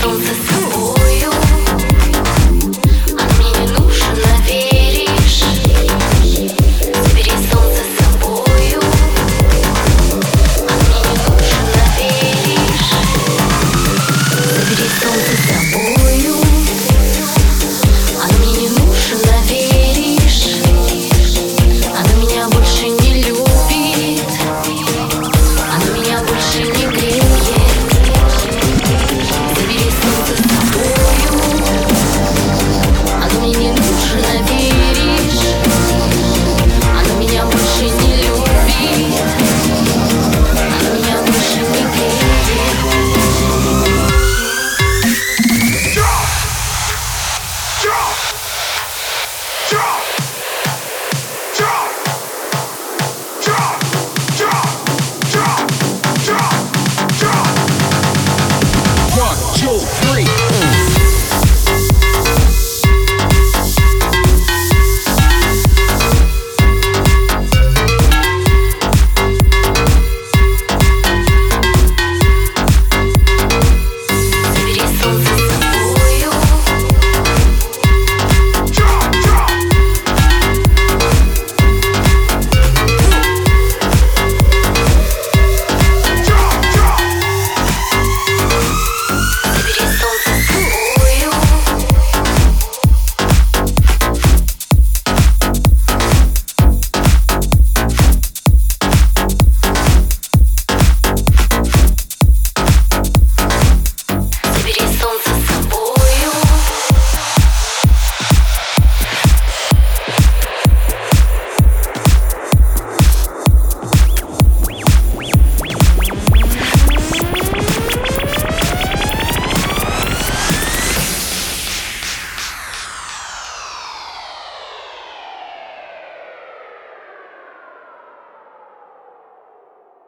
souls drop!